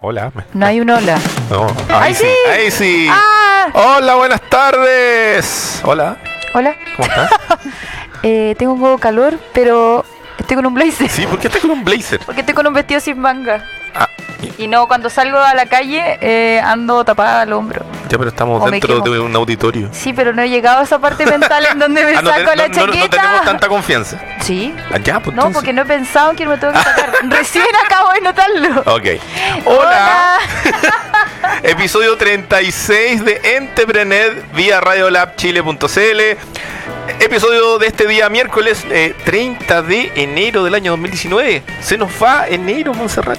Hola. No hay un hola. No. Ahí ¡Ay, sí. Ahí sí. ¡Ah! Hola, buenas tardes. Hola. Hola. ¿Cómo estás? Eh, tengo un poco de calor, pero estoy con un blazer. Sí, ¿por qué estás con un blazer? Porque estoy con un vestido sin manga. Ah, y- Y no, cuando salgo a la calle eh, ando tapada al hombro. Ya, pero estamos O dentro de un auditorio. Sí, pero no he llegado a esa parte mental en donde me Ah, no, saco te- la no- no- no chaqueta. tenemos tanta confianza. Sí. Ah, ya, pues No, entonces. porque no he pensado que me tengo que sacar. Recién acabo de notarlo. Ok. Hola. Episodio 36 de Entrepreneur vía radiolabchile.cl. Episodio de este día miércoles eh, 30 de enero del año 2019. Se nos va enero, Montserrat.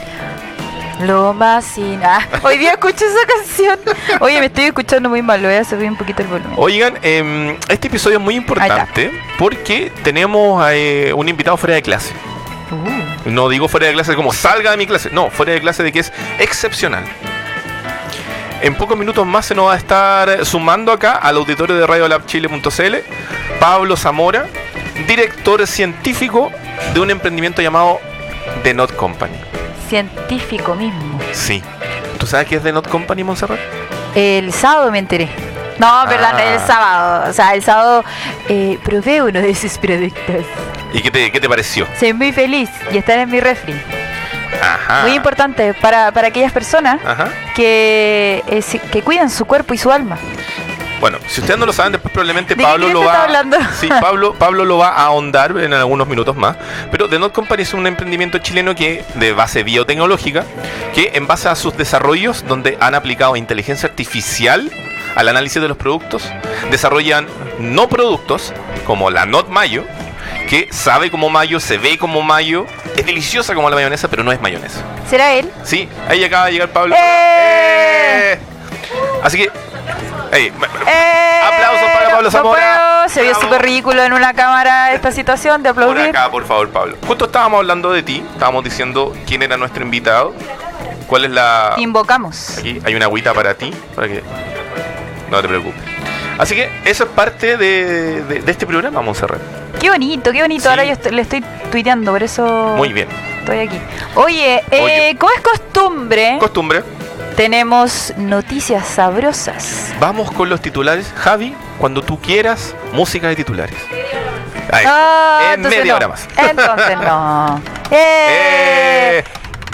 Lo más sin. Ah, hoy día escuché esa canción. Oye, me estoy escuchando muy mal. Lo voy a subir un poquito el volumen. Oigan, em, este episodio es muy importante porque tenemos eh, un invitado fuera de clase. Uh, No digo fuera de clase como salga de mi clase, no, fuera de clase de que es excepcional. En pocos minutos más se nos va a estar sumando acá al auditorio de radiolabchile.cl Pablo Zamora, director científico de un emprendimiento llamado The Not Company. Científico mismo. Sí. ¿Tú sabes qué es The Not Company, Montserrat? El sábado me enteré. No, perdón, Ah. el sábado. O sea, el sábado eh, probé uno de esos productos. ¿Y qué te, qué te pareció? Soy muy feliz y están en mi refri. Ajá. Muy importante para, para aquellas personas Ajá. que, eh, que cuidan su cuerpo y su alma. Bueno, si ustedes no lo saben, después probablemente ¿De qué Pablo lo va hablando? Sí, Pablo, Pablo lo va a ahondar en algunos minutos más. Pero The Not Company es un emprendimiento chileno que de base biotecnológica, que en base a sus desarrollos, donde han aplicado inteligencia artificial al análisis de los productos, desarrollan no productos como la Not Mayo, que sabe como mayo, se ve como mayo, es deliciosa como la mayonesa, pero no es mayonesa. ¿Será él? Sí, ahí acaba de llegar Pablo. ¡Eh! ¡Eh! Así que, ey, ¡Eh! Aplausos para Pablo Zamora. Se vio súper ridículo en una cámara esta situación de por aplaudir. acá, por favor, Pablo. Justo estábamos hablando de ti, estábamos diciendo quién era nuestro invitado, cuál es la... Invocamos. Aquí hay una agüita para ti, para que no te preocupes. Así que eso es parte de, de- de este programa, Montserrat. Qué bonito, qué bonito. Sí. Ahora yo estoy- le estoy tuiteando, por eso Muy bien. estoy aquí. Oye, eh, Oye. como es costumbre, Costumbre, tenemos noticias sabrosas. vamos con los titulares. Javi, cuando tú quieras, música de titulares. Ahí. Ah, en media no. hora más. Entonces no. Eh, Eh,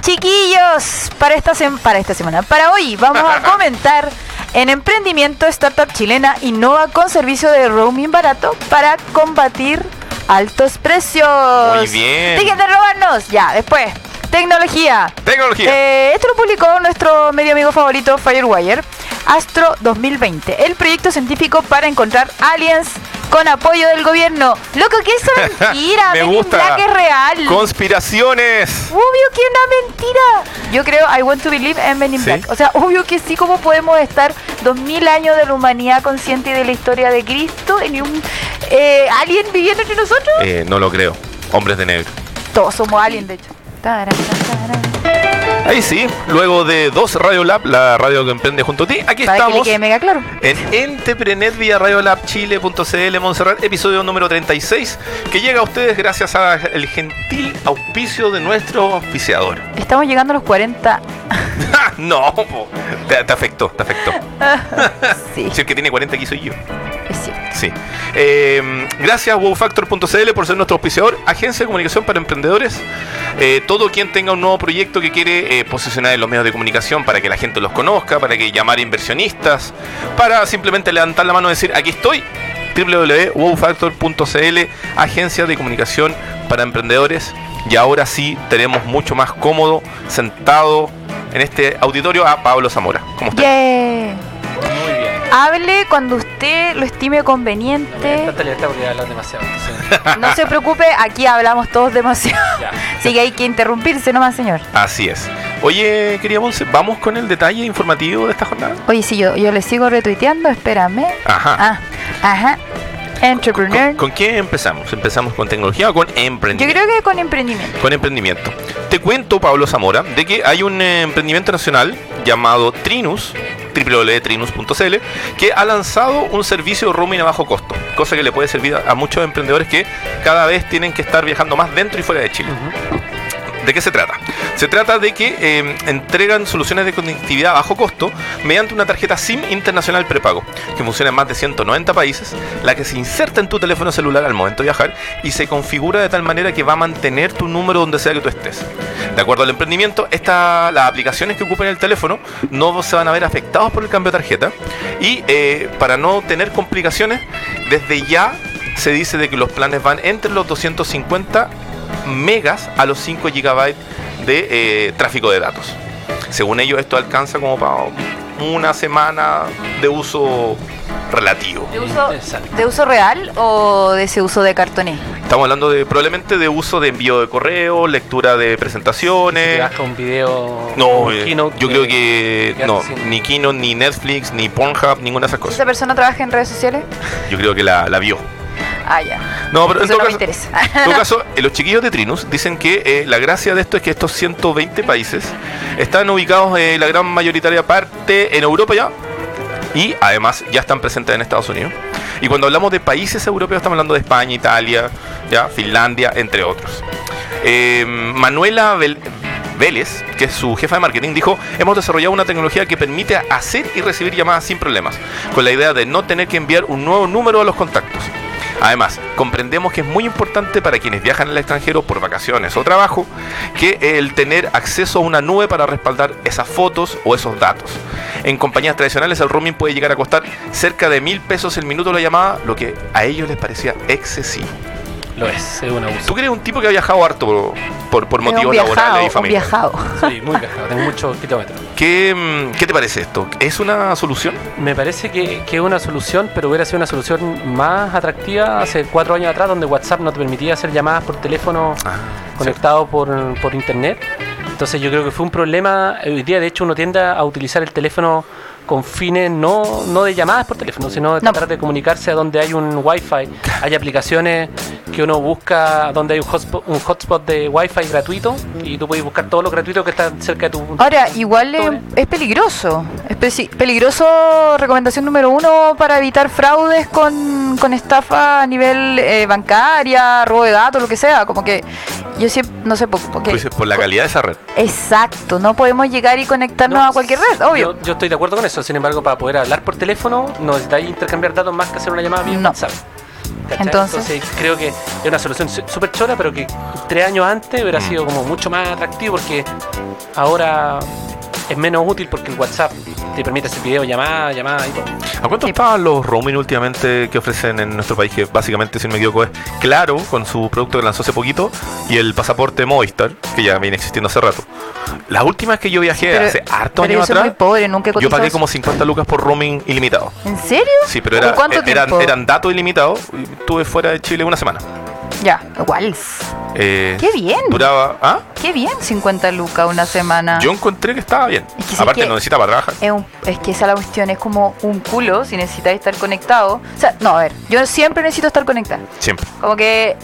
Chiquillos, para esta, para esta semana, para hoy vamos a comentar en emprendimiento startup chilena innova con servicio de roaming barato para combatir altos precios. Muy bien. Dejen de robarnos. Ya, después. Tecnología. tecnología. Eh, esto lo publicó nuestro medio amigo favorito Firewire, Astro 2020, el proyecto científico para encontrar aliens con apoyo del gobierno. Loco, que eso es mentira, Me Men gusta. Black es real. Conspiraciones. Obvio que una mentira. Yo creo, I want to believe en Men in ¿Sí? Black. O sea, obvio que sí, como podemos estar dos mil años de la humanidad consciente de la historia de Cristo y un eh, alien viviendo entre nosotros. Eh, no lo creo. Hombres de negro. Todos somos aliens, de hecho. Ahí sí, luego de dos Radio Lab, la radio que emprende junto a ti, aquí Para que le estamos quede mega claro. en Entrepreneur vía radiolabchile.cl Montserrat, episodio número 36, que llega a ustedes gracias al gentil auspicio de nuestro auspiciador. Estamos llegando a los 40. ¡Ja! no, te, te afectó, te afectó. sí, Si el que tiene 40 aquí soy yo. es cierto. Sí. Eh, gracias wowfactor.cl por ser nuestro auspiciador, agencia de comunicación para emprendedores. Eh, todo quien tenga un nuevo proyecto que quiere eh, posicionar en los medios de comunicación para que la gente los conozca, para que llamar inversionistas, para simplemente levantar la mano y decir aquí estoy. www.wowfactor.cl, agencia de comunicación para emprendedores. Y ahora sí tenemos mucho más cómodo sentado en este auditorio a Pablo Zamora. ¿Cómo está? Hable cuando usted lo estime conveniente. Tanta libertad porque hablan demasiado. entonces, No se preocupe, aquí hablamos todos demasiado. ya. Así que hay que interrumpirse nomás, señor. Así es. Oye, quería Monse, ¿vamos con el detalle informativo de esta jornada? Oye, si yo, yo le sigo retuiteando, espérame. Ajá. Ah, ajá. Entrepreneur. ¿Con, con qué empezamos? ¿Empezamos con tecnología o con Yo emprendimiento? creo que con emprendimiento. Con emprendimiento. Te cuento, Pablo Zamora, de que hay un eh, emprendimiento nacional llamado Trinus, www.trinus.cl, que ha lanzado un servicio roaming a bajo costo, cosa que le puede servir a, a muchos emprendedores que cada vez tienen que estar viajando más dentro y fuera de Chile. ¿De qué se trata? Se trata de que eh, entregan soluciones de conectividad a bajo costo mediante una tarjeta SIM internacional prepago, que funciona en más de 190 países, la que se inserta en tu teléfono celular al momento de viajar y se configura de tal manera que va a mantener tu número donde sea que tú estés. De acuerdo al emprendimiento, esta, las aplicaciones que ocupen el teléfono no se van a ver afectados por el cambio de tarjeta y eh, para no tener complicaciones, desde ya se dice de que los planes van entre los 250 megas a los 5 gigabytes de eh, tráfico de datos. Según ellos, esto alcanza como para una semana de uso relativo. ¿De uso. ¿De uso real o de ese uso de cartoné? Estamos hablando de probablemente de uso de envío de correo, lectura de Si te presentaciones. baja un video. No, un eh, yo creo que que no, sin- ni Keynote, ni Netflix, ni Pornhub, ninguna de esas ¿Esa cosas. persona trabaja en redes sociales? Yo creo que la, la vio. Ah, ya. No, pero en todo no me caso, interesa. En todo caso, eh, los chiquillos de Trinus dicen que eh, la gracia de esto es que estos 120 países están ubicados eh, la gran mayoritaria parte en Europa ya y además ya están presentes en Estados Unidos. Y cuando hablamos de países europeos estamos hablando de España, Italia, ya Finlandia, entre otros. Eh, Manuela Vel- Vélez, que es su jefa de marketing, dijo, hemos desarrollado una tecnología que permite hacer y recibir llamadas sin problemas, con la idea de no tener que enviar un nuevo número a los contactos. Además, comprendemos que es muy importante para quienes viajan al extranjero por vacaciones o trabajo que el tener acceso a una nube para respaldar esas fotos o esos datos. En compañías tradicionales el roaming puede llegar a costar cerca de mil pesos el minuto la llamada, lo que a ellos les parecía excesivo. Lo es, es un abuso. ¿Tú eres un tipo que ha viajado harto por, por, motivos viajado, laborales y familiares? viajado. Sí, muy viajado, tengo muchos kilómetros. ¿Qué, mm, ¿Qué te parece esto? ¿Es una solución? Me parece que, que es una solución, pero hubiera sido una solución más atractiva hace cuatro años atrás, donde WhatsApp no te permitía hacer llamadas por teléfono Ah, conectado por, por internet. Entonces yo creo que fue un problema. Hoy día, de hecho, uno tiende a utilizar el teléfono con fines no, no de llamadas por teléfono, sino de No. tratar de comunicarse a donde hay un wifi. Hay aplicaciones que uno busca donde hay un hotspot, un hotspot de wifi gratuito y tú puedes buscar todo lo gratuito que está cerca de tu... Ahora, igual es, peligroso. Es peligroso, recomendación número uno para evitar fraudes con, con estafa a nivel eh, bancaria, robo de datos, lo que sea. Como que yo siempre, no sé, por, porque- dices, por la calidad de esa red. Exacto, no podemos llegar y conectarnos No, a cualquier red, obvio. Yo, yo estoy de acuerdo con eso, sin embargo, para poder hablar por teléfono no necesitáis intercambiar datos más que hacer una llamada vía No. Entonces- creo que es una solución súper chora, pero que tres años antes hubiera Mm. sido como mucho más atractivo porque ahora es menos útil porque el WhatsApp te permite hacer video, llamada, llamada y todo. ¿A cuánto Sí. estaban los roaming últimamente que ofrecen en nuestro país? Que básicamente, si no me equivoco, es Claro, con su producto que lanzó hace poquito, y el pasaporte Movistar, que ya viene existiendo hace rato. Las últimas que yo viajé Pero- hace harto Pero yo años muy atrás, pobre, nunca he yo pagué como 50 lucas por roaming ilimitado. ¿En serio? Sí, pero ¿Por era, cuánto eran, eran datos ilimitados. y Estuve fuera de Chile una semana. Ya, igual. Eh, Qué bien. Duraba. ¿Ah? Qué bien, 50 lucas una semana. Yo encontré que estaba bien. Es que Aparte, que- no necesitaba trabajar. Es, un- es que esa es la cuestión, es como un culo si necesitáis estar conectado. O sea, no, a ver, yo siempre necesito estar conectada. Siempre. Como que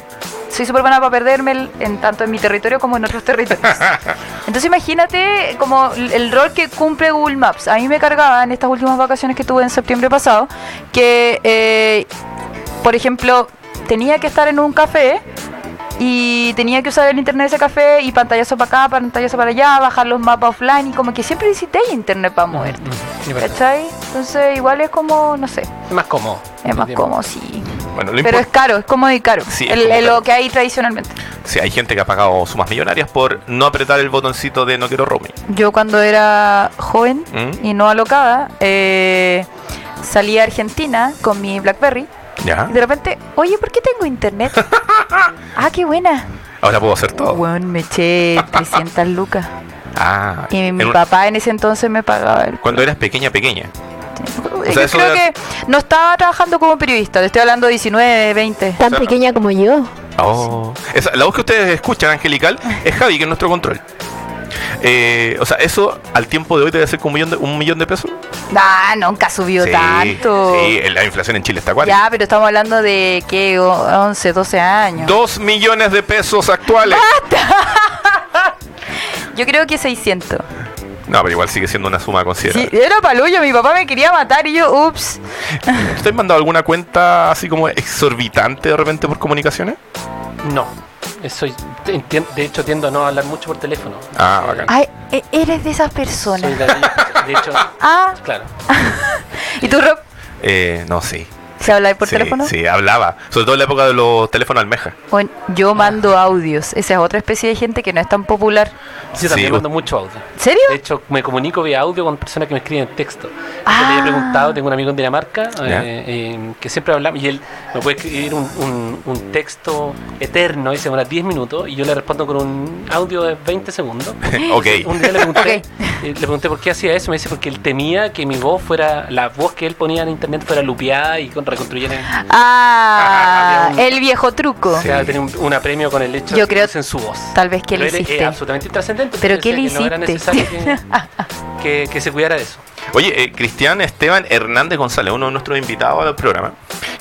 soy súper buena para perderme el- en tanto en mi territorio como en otros territorios. Entonces imagínate como el, el rol que cumple Google Maps. A mí me cargaba en estas últimas vacaciones que tuve en septiembre pasado que, eh, por ejemplo, tenía que estar en un café y tenía que usar el internet de ese café y pantallazo para acá, pantallazo para allá, bajar los mapas offline y como que siempre necesité internet para moverte. Mm, verdad. ¿Cachai? Entonces igual es como, no sé, Es más cómodo. es más cómodo, sí. Bueno, Pero es caro, es cómodo y caro. Sí, es El- como el- caro. lo que hay tradicionalmente. Sí, hay gente que ha pagado sumas millonarias por no apretar el botoncito de no quiero roaming. Yo cuando era joven ¿Mm? y no alocada, eh, salí a Argentina con mi Blackberry ¿Ya? y de repente, oye, ¿por qué tengo internet? ah, qué buena. Ahora puedo hacer todo. Bueno, me eché 300 lucas. Ah, Y mi en un- papá en ese entonces me pagaba el... cuando eras pequeña, pequeña. Es sea, eso creo era- que no estaba trabajando como periodista, te estoy hablando de 19, 20. Tan O sea- pequeña como yo. Oh. Esa- la voz que ustedes escuchan, angelical, es Javi, que es nuestro control. Eh, o sea, eso al tiempo de hoy debe ser como un millón de, un millón de pesos. Ah, nunca subió sí, tanto. Sí, la inflación en Chile está cuál. Ya, pero estamos hablando de que 11, 12 años. Dos millones de pesos actuales. Yo creo que 600. No, pero igual sigue siendo una suma Sí, considerable. era palullo, mi papá me quería matar y yo, ups. ¿Usted ha mandado alguna cuenta así como exorbitante de repente por comunicaciones? No, soy De hecho, tiendo a no hablar mucho por teléfono. Ah, bacán. Ay, e- eres de esas Soy personas. de, de hecho, Ah, claro. ¿y tú, Rob? Eh, no, sí. ¿Se habla por sí, teléfono? Sí, hablaba. Sobre todo en la época de los teléfonos almeja. Bueno, yo mando audios. Esa es otra especie de gente que no es tan popular. Yo también Sí, mando mucho audio. ¿En serio? De hecho, me comunico vía audio con personas que me escriben texto. Ah. Yo le he preguntado, tengo un amigo en Dinamarca eh, eh, que siempre hablamos y él me puede escribir un, un- un texto eterno y se demora 10 minutos y yo le respondo con un audio de 20 segundos. ok. Un día le pregunté, Ok. eh, le pregunté por qué hacía eso. Me dice porque él temía que mi voz fuera, la voz que él ponía en internet fuera lupeada y con reconstruyera. Ah, un- el viejo truco. O sea, tenía un, un apremio con el hecho Yo creo- usen su voz. Tal vez que le hiciste. Es absolutamente intrascendente. ¿Pero qué le decía que no era hiciste? necesario que, que- que se cuidara de eso. Oye, eh, Cristian Esteban Hernández González, uno de nuestros invitados al programa,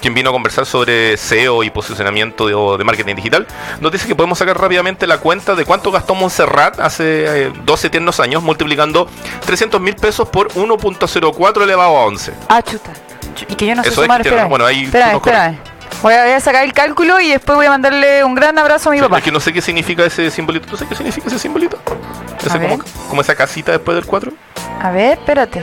quien vino a conversar sobre SEO y posicionamiento de marketing digital, nos dice que podemos sacar rápidamente la cuenta de cuánto gastó Montserrat hace eh, 12 tiernos años, multiplicando 300 mil pesos por 1.04 elevado a 11. Ah, chuta. Y que yo no sé Eso es sumar, cristiano, espérame. bueno, ahí espérame. Voy a, voy a sacar el cálculo y después voy a mandarle un gran abrazo a mi Sí, papá. Es que no sé qué significa ese simbolito. ¿Tú sabes qué significa ese simbolito? Ese como, como esa casita después del 4. A ver, espérate.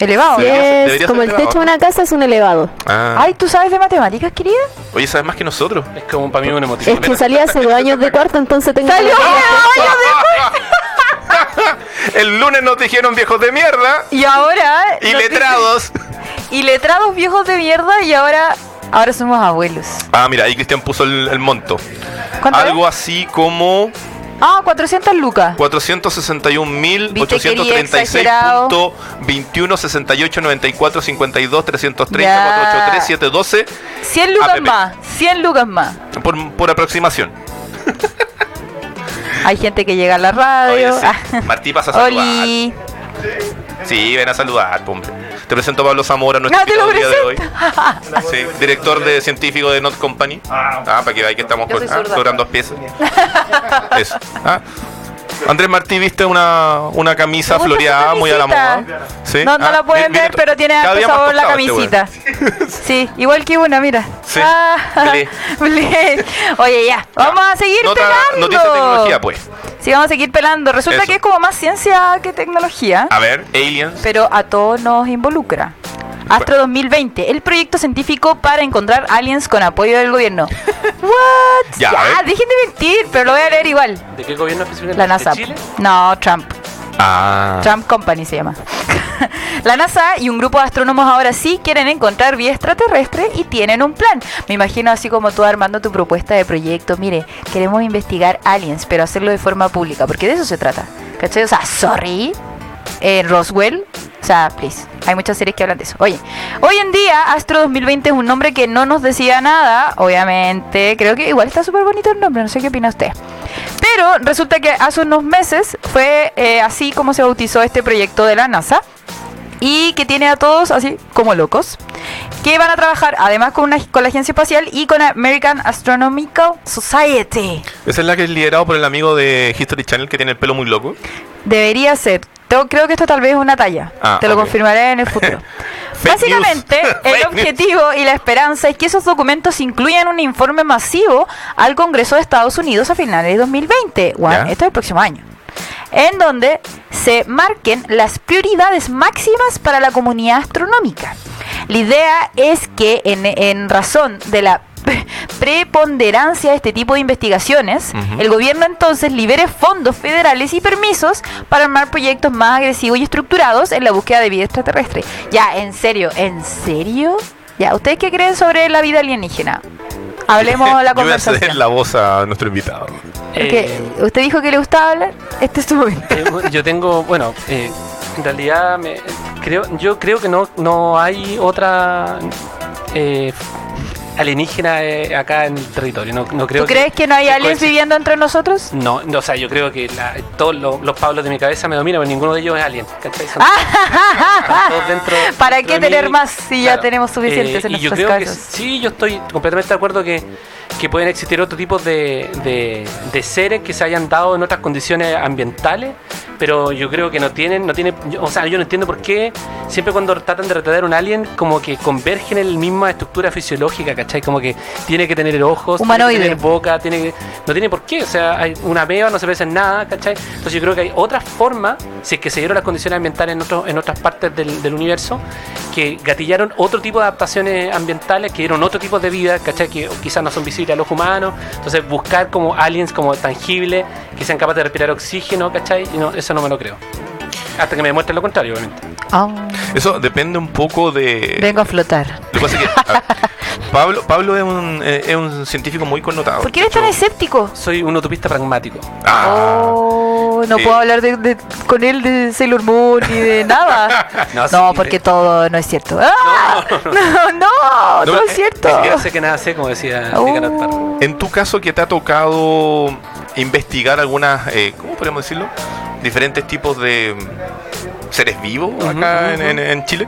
Elevado. Debería es debería como ser el techo de una casa, es un elevado. Ah. Ay, ¿tú sabes de matemáticas, querida? Oye, ¿sabes más que nosotros? Es como para mí un emotivo. Es que salí hace dos años de cuarto, entonces tengo... ¡Salió! El lunes nos dijeron viejos de mierda Y ahora... y letrados. dicen- Y letrados viejos de mierda y ahora... Ahora somos abuelos. Ah, mira, ahí Cristian puso el, el monto. ¿Cuánto Algo así como Ah, 400 lucas. 461.836.21 68 94 52 330 Ya. 483 712 100 lucas APP. más. 100 lucas más. por, por aproximación. Hay gente que llega a la radio. Oye, sí. Martí pasa a saludar. Oli. Sí, ven a saludar, hombre. Te presento a Pablo Zamora, nuestro invitado día de hoy. Sí, director de científico de Not Company. Ah, para que veáis que estamos con, ah, dos piezas. Eso. Ah. Andrés Martí viste una, una camisa floreada, muy a la moda. Sí. No, no Ah, la pueden ver, pero tiene más sabor la este camisita. Sí, igual que una, mira. Sí, Ah. Oye, ya, vamos a seguir Nota- pelando. Noticia de tecnología, pues. Sí, vamos a seguir pelando. Resulta Eso. que es como más ciencia que tecnología, A ver, Aliens. pero a todos nos involucra. Astro 2020, el proyecto científico para encontrar aliens con apoyo del gobierno. What? Ya, dejen de mentir, pero lo voy a leer igual. ¿De qué gobierno específicamente? La NASA. ¿De Chile? No, Trump. Ah. Trump Company se llama. la NASA y un grupo de astrónomos ahora sí quieren encontrar vida extraterrestre y tienen un plan. Me imagino así como tú armando tu propuesta de proyecto. Mire, queremos investigar aliens, pero hacerlo de forma pública, porque de eso se trata. ¿Cachai? O sea, sorry. Eh, Roswell. O sea, please. Hay muchas series que hablan de eso. Oye, hoy en día Astro 2020 es un nombre que no nos decía nada, obviamente. Creo que igual está súper bonito el nombre, no sé qué opina usted. Pero resulta que hace unos meses fue eh, así como se bautizó este proyecto de la NASA y que tiene a todos así como locos que van a trabajar además con, una, con la agencia espacial y con American Astronomical Society. Esa es la que es liderado por el amigo de History Channel que tiene el pelo muy loco. Debería ser. Tengo- creo que esto tal vez es una talla. Ah, Te lo confirmaré en el futuro. Básicamente, el objetivo y la esperanza es que esos documentos incluyan un informe masivo al Congreso de Estados Unidos a finales de 2020. Bueno, Ya. esto es el próximo año. En donde se marquen las prioridades máximas para la comunidad astronómica. La idea es que en, en razón de la preponderancia de este tipo de investigaciones, el gobierno entonces libere fondos federales y permisos para armar proyectos más agresivos y estructurados en la búsqueda de vida extraterrestre. Ya, en serio, ¿en serio? Ya, ¿ustedes qué creen sobre la vida alienígena? Hablemos la Yo voy a ceder conversación. la voz a nuestro invitado. Porque Eh, usted dijo que le gustaba hablar. Este es tu momento. Eh, yo tengo, bueno, eh, en realidad me- creo, yo creo que no, no hay otra eh, alienígena eh, acá en el territorio. No, no creo ¿Tú crees que no hay aliens viviendo entre nosotros? No, no, o sea, yo creo que la- todos los, los Pablos de mi cabeza me dominan, pero ninguno de ellos es alien. Son- están todos dentro- Ah, ¿Para dentro qué tener mí. más si ya tenemos suficientes en y yo nuestras creo que sí, yo estoy completamente de acuerdo que, que pueden existir otro tipo de, de- de seres que se hayan dado en otras condiciones ambientales pero yo creo que no tienen, no tiene, yo- o sea, yo no entiendo por qué siempre cuando tratan de retratar a un alien como que convergen en la misma estructura fisiológica, ¿cachai? Como que tiene que tener ojos, Humanoide. tiene que tener boca, tiene que, no tiene por qué, o sea, hay una meba no se parece en nada, ¿cachai? Entonces yo creo que hay otras formas, si es que se dieron las condiciones ambientales en, otros en otras partes del, del universo, que gatillaron otro tipo de adaptaciones ambientales, que dieron otro tipo de vida, ¿cachai? Que quizás no son visibles a los humanos. Entonces buscar como aliens como tangibles, que sean capaces de respirar oxígeno, ¿cachai? Y no, eso no me lo creo. Hasta que me demuestren lo contrario, obviamente. Ah, Eso depende un poco de. vengo a flotar. Lo que pasa es que. Pablo, Pablo es, un, eh, es un científico muy connotado. ¿Por qué eres tan escéptico? Soy un utopista pragmático. Ah, Oh, no Sí. puedo hablar de, de- con él de Sailor Moon ni de nada. No, No, sí, porque todo no es cierto. ¡Ah! No, no, no, No, es eh, cierto. Ni siquiera sé que nada sé, como decía Oh. Ricardo. En tu caso, que te ha tocado investigar algunas, eh, ¿cómo podríamos decirlo? Diferentes tipos de seres vivos acá Ujú, en, ujú. en- en Chile.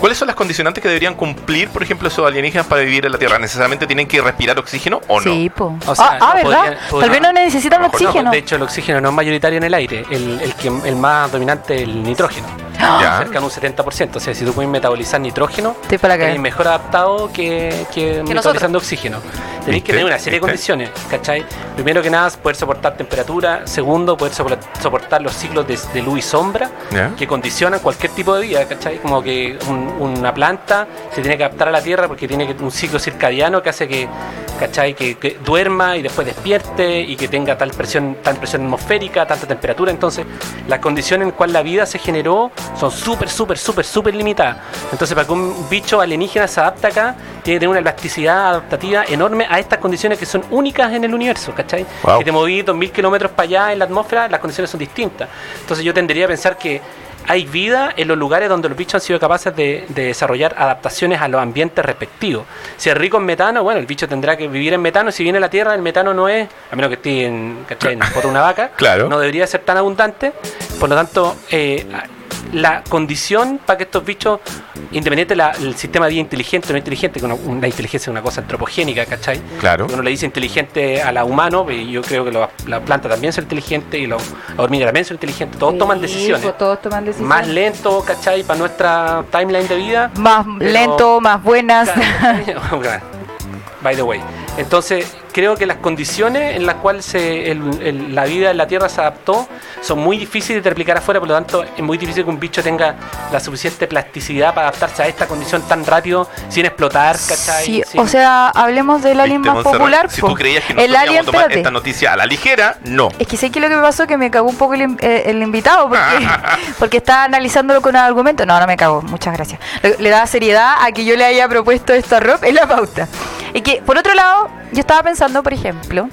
¿Cuáles son las condicionantes que deberían cumplir, por ejemplo, esos alienígenas para vivir en la Tierra? ¿Necesariamente tienen que respirar oxígeno o no? Sí, po. O sea, ah, ah, no, ¿verdad? podrían- Tal vez no necesitan no, oxígeno. De hecho, el oxígeno no es mayoritario en el aire. El, el, que, el más dominante es el nitrógeno. Ya. Cerca de un 70%. O sea, si tú puedes metabolizar nitrógeno, eres mejor adaptado que, que, metabolizando oxígeno. Tenéis ¿Viste? que tener una serie de condiciones, ¿cachai? Primero que nada, poder soportar temperatura. Segundo, poder sopor- soportar los ciclos de, de luz y sombra Ya. que condicionan cualquier tipo de vida, ¿cachai? Como que un- una planta se tiene que adaptar a la Tierra porque tiene un ciclo circadiano que hace que, ¿cachai? Que, que duerma y después despierte y que tenga tal presión, tal presión atmosférica, tanta temperatura. Entonces, las condiciones en las cuales la vida se generó son súper, súper, súper, súper limitadas. Entonces, para que un bicho alienígena se adapte acá, tiene que tener una elasticidad adaptativa enorme a estas condiciones que son únicas en el universo, ¿cachai? Wow. Que te moví 2000 kilómetros para allá en la atmósfera, las condiciones son distintas. Entonces, yo tendería a pensar que hay vida en los lugares donde los bichos han sido capaces de, de desarrollar adaptaciones a los ambientes respectivos. Si es rico en metano, bueno, el bicho tendrá que vivir en metano. Si viene a la Tierra, el metano no es, a menos que esté en, en de una vaca, Claro. no debería ser tan abundante. Por lo tanto, eh, la condición para que estos bichos, independiente del sistema de vida inteligente o no inteligente, que una, una inteligencia es una cosa antropogénica, ¿cachai? Claro. Uno le dice inteligente a la humano, y yo creo que lo- la planta también son inteligentes y los- la hormiga también son inteligentes, todos toman decisiones. pues, todos toman decisiones. Más lento, ¿cachai? Para nuestra timeline de vida. Más Pero- lento, más buenas. By the way. Entonces, creo que las condiciones en las cuales se- el- el- la vida en la Tierra se adaptó son muy difíciles de replicar afuera, por lo tanto, es muy difícil que un bicho tenga la suficiente plasticidad para adaptarse a esta condición tan rápido sin explotar, ¿cachai? Sí, Sin- o sea, hablemos del alien ¿Viste, más Montserrat? popular. Si po. tú creías que el alien, tomar espérate. esta noticia a la ligera, no. Es que sé que lo que me pasó es que me cagó un poco el, in- eh, el invitado porque, porque estaba analizándolo con argumentos. No, no me cagó, muchas gracias. Le, le da seriedad a que yo le haya propuesto esto a Rob en la pauta. Y que, por otro lado, yo estaba pensando, por ejemplo,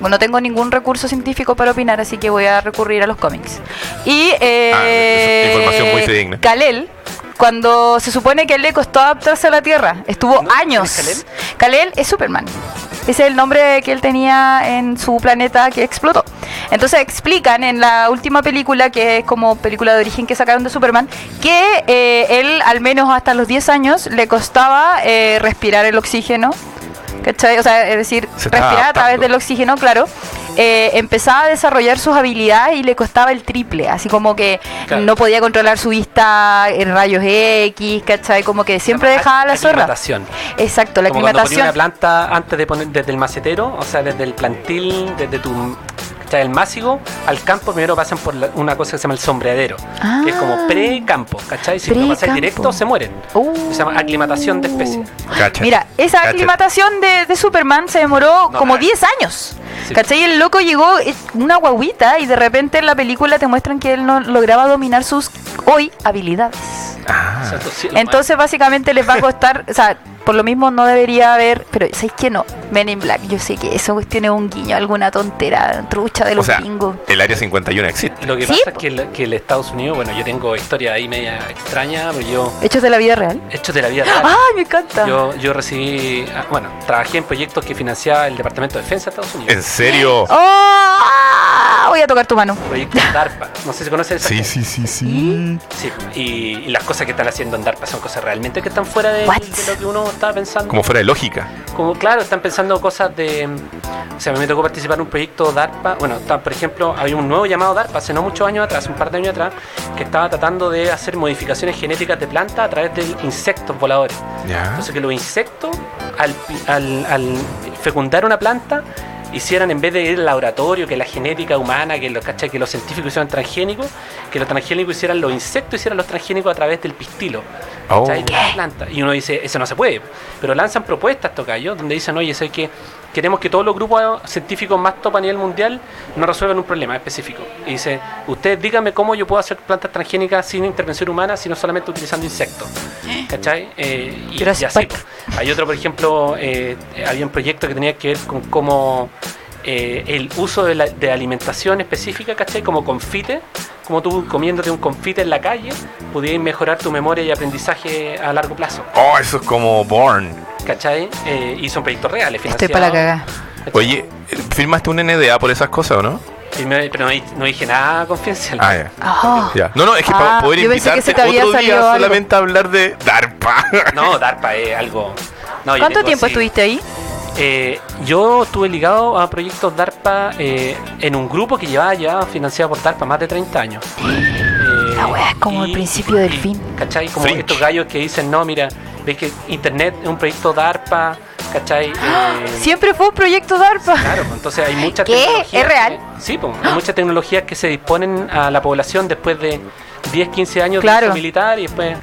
bueno, no tengo ningún recurso científico para opinar, así que voy a recurrir a los cómics. Y eh, Ah, eso es información muy. Kalel, cuando se supone que él le costó adaptarse a la Tierra, estuvo ¿No? ¿Quién años. es Kalel es Superman. Ese es el nombre que él tenía en su planeta que explotó. Entonces explican en la última película, que es como película de origen que sacaron de Superman, que eh, él al menos hasta los 10 años le costaba eh, respirar el oxígeno. ¿Cachai? O sea, es decir, Se respirar a través del oxígeno, claro. Eh, empezaba a desarrollar sus habilidades y le costaba el triple, así como que Claro. no podía controlar su vista en rayos X, ¿cachai? Como que siempre llama dejaba la zorra. aclimatación. Exacto, la Como cuando ponía aclimatación. una planta antes de poner desde el macetero, o sea, desde el plantil, desde tu ¿cachai? el másigo al campo, primero pasan por la- una cosa que se llama el sombreadero, que es Ah. como pre-campo, ¿cachai? Si no pasáis Pre-campo. directo, se mueren. Uh. Se llama aclimatación de especie. Cacha. Mira, esa aclimatación de, de Superman se demoró No, como nada. 10 años. Sí. ¿Cachai? El loco llegó eh, una guaguita y de repente en la película te muestran que él no lograba dominar sus hoy habilidades. Ah. Entonces básicamente les va a costar, o sea, por lo mismo no debería haber, pero ¿sabéis que no? Men in Black, yo sé que eso tiene un guiño, alguna tontera, trucha de O los sea, gringos. el área 51 existe. Lo que Sí, pasa es que el, que el Estados Unidos, bueno, yo tengo historia ahí media extraña, pero yo, Hechos de la vida real. hechos de la vida real. ¡Ay, me encanta! Yo, yo recibí, ah, bueno, trabajé en proyectos que financiaba el Departamento de Defensa de Estados Unidos. ¿En serio? ¡Oh! Ah, voy a tocar tu mano. Proyecto DARPA. No sé si conocen esa Sí, sí, sí, sí. Sí, y, y las cosas que están haciendo en DARPA son cosas realmente que están fuera de, lo que uno estaba pensando. Como fuera de lógica. Como, claro, están pensando cosas de. O sea, a mí me tocó participar en un proyecto DARPA. Bueno, está, por ejemplo, había un nuevo llamado DARPA hace no muchos años atrás, un par de años atrás, que estaba tratando de hacer modificaciones genéticas de plantas a través de insectos voladores. Ya. Entonces, que los insectos, al, al- al fecundar una planta, hicieran en vez de ir al laboratorio, que la genética humana, que los, ¿cachai? que los científicos hicieran transgénicos, que los transgénicos hicieran los insectos, hicieran los transgénicos a través del pistilo. Oh. Y uno dice, eso no se puede. Pero lanzan propuestas, tocayos, donde dicen, oye, sé que queremos que todos los grupos científicos más top a nivel mundial nos resuelvan un problema específico. Y dice, ustedes díganme cómo yo puedo hacer plantas transgénicas sin intervención humana, sino solamente utilizando insectos. ¿Cachai? Eh, y, y así. Hay otro, por ejemplo, eh, había un proyecto que tenía que ver con cómo eh, el uso de, la, de alimentación específica, ¿cachai? Como confite, como tú comiéndote un confite en la calle, pudieras mejorar tu memoria y aprendizaje a largo plazo, Oh, eso es como Born. ¿cachai? Eh, y son proyectos reales, Estoy para la cagada. Oye, ¿firmaste un NDA por esas cosas o no? Pero no, di- no dije nada confidencial. Ah, ya. Ah. Ya. No, no, es que Ah, para poder pensé que invitarte otro día algo. solamente a hablar de DARPA. No, DARPA es algo... no, ¿Cuánto tiempo así- estuviste ahí? Eh, yo estuve ligado a proyectos DARPA eh, en un grupo que llevaba ya financiado por DARPA más de 30 años. Eh, La wea es como el principio del fin. ¿Cachai? Como Fringe. estos gallos que dicen, no, mira, ves que Internet es un proyecto DARPA, ¿cachai? Eh, Siempre fue un proyecto DARPA. Claro, pues, entonces hay mucha ¿Qué? tecnología. ¿Es real? que- sí, pues, hay muchas tecnologías que se disponen a la población después de 10, 15 años Claro. de militar y después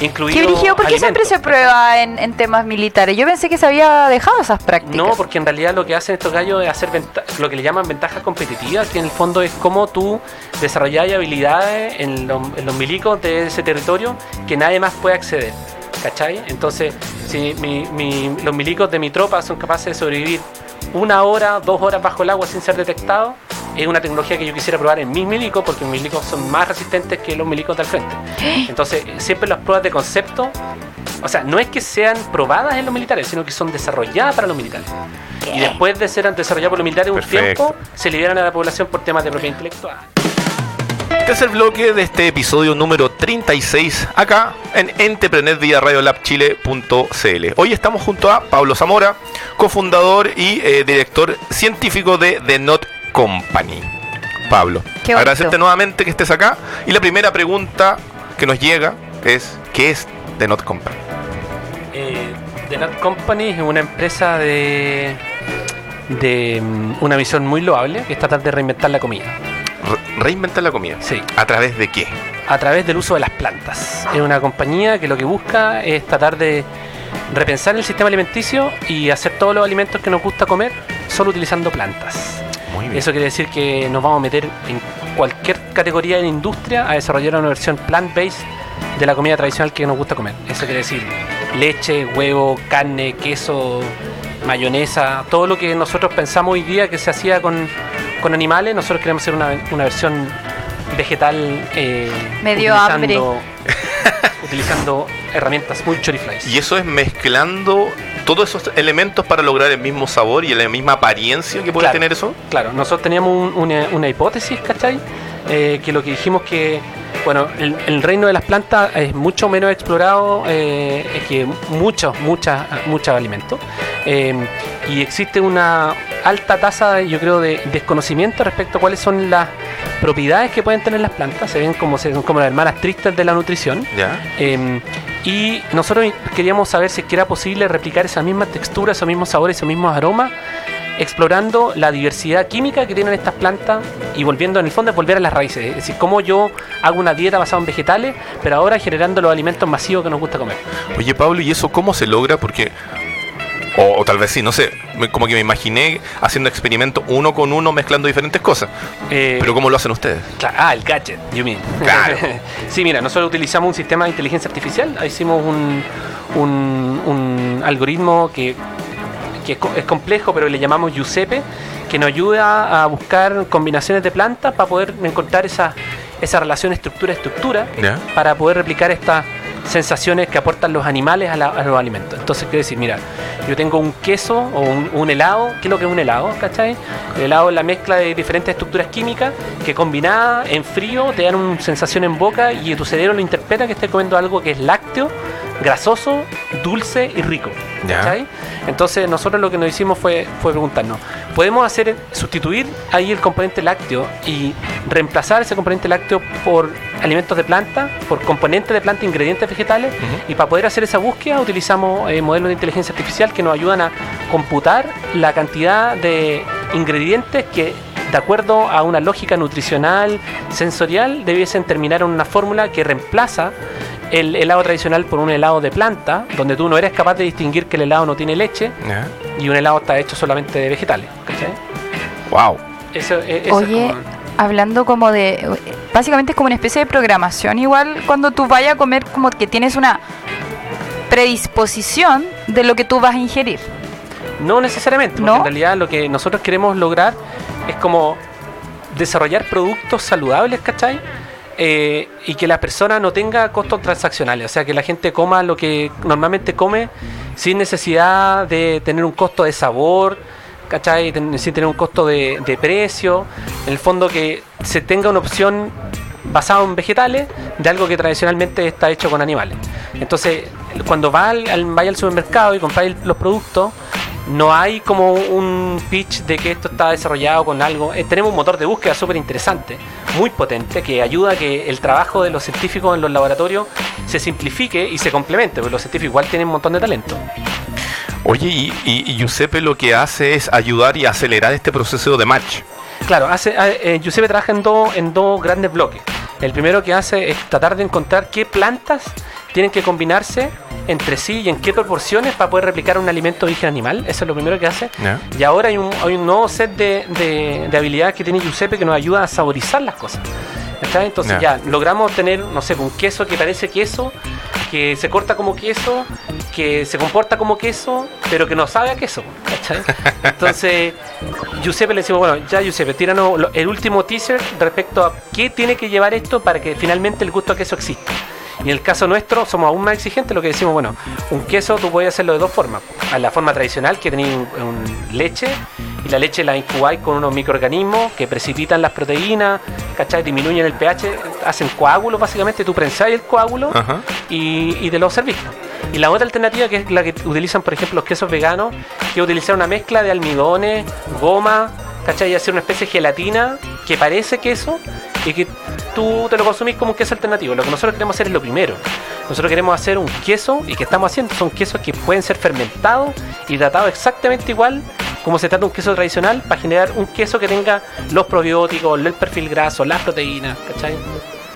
incluido Qué ¿por qué siempre se prueba en, en temas militares? Yo pensé que se había dejado esas prácticas. No, porque en realidad lo que hacen estos gallos es hacer lo que le llaman ventajas competitivas, que en el fondo es cómo tú desarrollas habilidades en los, en los milicos de ese territorio que nadie más puede acceder. ¿Cachai? Entonces, si mi- mi- los milicos de mi tropa son capaces de sobrevivir una hora, dos horas bajo el agua sin ser detectados, es una tecnología que yo quisiera probar en mis milicos, porque mis milicos son más resistentes que los milicos del frente. Entonces, siempre las pruebas de concepto, o sea, no es que sean probadas en los militares, sino que son desarrolladas para los militares. Y después de ser desarrolladas por los militares un Perfecto. tiempo, se liberan a la población por temas de propiedad intelectual. Tercer bloque de este episodio número 36, acá en Entrepreneur vía Chile.cl. Hoy estamos junto a Pablo Zamora, cofundador y eh, director científico de The Not Company. Pablo, agradecerte nuevamente que estés acá. Y la primera pregunta que nos llega es: ¿qué es The Not Company? Eh, The Nut Company es una empresa de, de mm, una visión muy loable, que es tratar de reinventar la comida. Re- reinventar la comida. Sí. ¿A través de qué? a través del uso de las plantas. Es una compañía que lo que busca es tratar de repensar el sistema alimenticio y hacer todos los alimentos que nos gusta comer solo utilizando plantas. Muy bien. Eso quiere decir que nos vamos a meter en cualquier categoría de la industria a desarrollar una versión plant-based de la comida tradicional que nos gusta comer. Eso quiere decir leche, huevo, carne, queso, mayonesa, todo lo que nosotros pensamos hoy día que se hacía con, con animales, nosotros queremos hacer una, una versión vegetal eh, Me dio utilizando, utilizando herramientas muy choriflies. Y eso es mezclando todos esos elementos para lograr el mismo sabor y la misma apariencia que puede Claro. tener eso. Claro, nosotros teníamos un- una, una hipótesis, ¿cachai? Eh, que lo que dijimos que, bueno, el, el reino de las plantas es mucho menos explorado eh, que muchos, muchas, muchos alimentos. Eh, y existe una alta tasa, yo creo, de desconocimiento respecto a cuáles son las propiedades que pueden tener las plantas. Se ven como, se- como las hermanas tristes de la nutrición. ¿Ya? Eh, y nosotros queríamos saber si era posible replicar esa misma textura, esos mismos sabores, esos mismos aromas, explorando la diversidad química que tienen estas plantas y volviendo en el fondo es volver a las raíces. Es decir, cómo yo hago una dieta basada en vegetales, pero ahora generando los alimentos masivos que nos gusta comer. Oye, Pablo, ¿y eso cómo se logra? Porque. O, o tal vez sí, no sé. Como que me imaginé haciendo experimentos uno con uno mezclando diferentes cosas. Eh, Pero ¿cómo lo hacen ustedes? Ah, el gadget, you mean. Claro. sí, mira, nosotros utilizamos un sistema de inteligencia artificial. Hicimos un, un- un algoritmo que, que es, es complejo, pero le llamamos Giuseppe, que nos ayuda a buscar combinaciones de plantas para poder encontrar esa, esa relación estructura-estructura para poder replicar estas sensaciones que aportan los animales a, la- a los alimentos. Entonces, quiere decir, mira, yo tengo un queso o un, un helado. ¿Qué es lo que es un helado? ¿Cachai? El helado es la mezcla de diferentes estructuras químicas que combinadas en frío te dan una sensación en boca y tu cerebro lo interpreta que estás comiendo algo que es lácteo, grasoso, dulce y rico. Entonces nosotros lo que nos hicimos fue, fue preguntarnos, ¿podemos hacer sustituir ahí el componente lácteo y reemplazar ese componente lácteo por alimentos de planta, por componentes de planta, ingredientes vegetales? Y para poder hacer esa búsqueda utilizamos eh, modelos de inteligencia artificial que nos ayudan a computar la cantidad de ingredientes que de acuerdo a una lógica nutricional, sensorial, debiesen terminar en una fórmula que reemplaza el helado tradicional por un helado de planta, donde tú no eres capaz de distinguir que el helado no tiene leche y un helado está hecho solamente de vegetales. ¿cachai? Wow. Eso, e- eso es Oye, como- hablando como de... Básicamente es como una especie de programación. Igual cuando tú vayas a comer como que tienes una predisposición de lo que tú vas a ingerir. No necesariamente, porque ¿No? en realidad lo que nosotros queremos lograr es como desarrollar productos saludables, ¿cachai? Eh, y que la persona no tenga costos transaccionales, o sea, que la gente coma lo que normalmente come sin necesidad de tener un costo de sabor, ¿cachai? Sin tener un costo de, precio, en el fondo que se tenga una opción basada en vegetales de algo que tradicionalmente está hecho con animales. Entonces, cuando va al, al- vaya al supermercado y compráis los productos, no hay como un pitch de que esto está desarrollado con algo. Eh, tenemos un motor de búsqueda súper interesante, muy potente, que ayuda a que el trabajo de los científicos en los laboratorios se simplifique y se complemente, porque los científicos igual tienen un montón de talento. Oye, y, y, y Giuseppe lo que hace es ayudar y acelerar este proceso de match. Claro, hace, eh, Giuseppe trabaja en, dos en dos grandes bloques. El primero que hace es tratar de encontrar qué plantas tienen que combinarse entre sí y en qué proporciones para poder replicar un alimento de origen animal. Eso es lo primero que hace. Y ahora hay un, hay un nuevo set de, de- de habilidades que tiene Giuseppe que nos ayuda a saborizar las cosas. Entonces Ya. ya logramos tener, no sé, un queso que parece queso, que se corta como queso, que se comporta como queso, pero que no sabe a queso. Entonces, Giuseppe le decimos, bueno, ya Giuseppe, tíranos el último teaser respecto a qué tiene que llevar esto para que finalmente el gusto a queso exista. Y en el caso nuestro somos aún más exigentes, lo que decimos, bueno, un queso tú puedes hacerlo de dos formas. A la forma tradicional, que tenéis un- un leche, y la leche la incubáis con unos microorganismos que precipitan las proteínas, ¿cachai? Disminuyen el pH, hacen coágulos básicamente, tú prensáis el coágulo Ajá. y, y te lo servís. Y la otra alternativa, que es la que utilizan, por ejemplo, los quesos veganos, que es utilizar una mezcla de almidones, goma, ¿cachai? Y hacer una especie de gelatina que parece queso y que tú te lo consumís como un queso alternativo. Lo que nosotros queremos hacer es lo primero. Nosotros queremos hacer un queso y que estamos haciendo son quesos que pueden ser fermentados y tratados exactamente igual como se trata un queso tradicional para generar un queso que tenga los probióticos, el perfil graso, las proteínas, ¿cachai?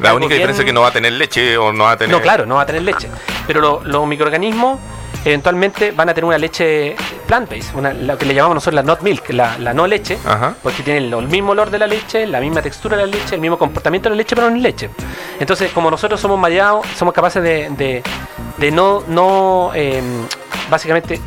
La única bien- diferencia es que no va a tener leche o no va a tener. no, claro, no va a tener leche. Pero lo- los microorganismos eventualmente van a tener una leche plant-based, una- lo que le llamamos nosotros la not milk, la, la no leche, Ajá. porque tienen el, el mismo olor de la leche, la misma textura de la leche, el mismo comportamiento de la leche, pero no en leche. Entonces, como nosotros somos mareados, somos capaces de, de- de no, no em, básicamente,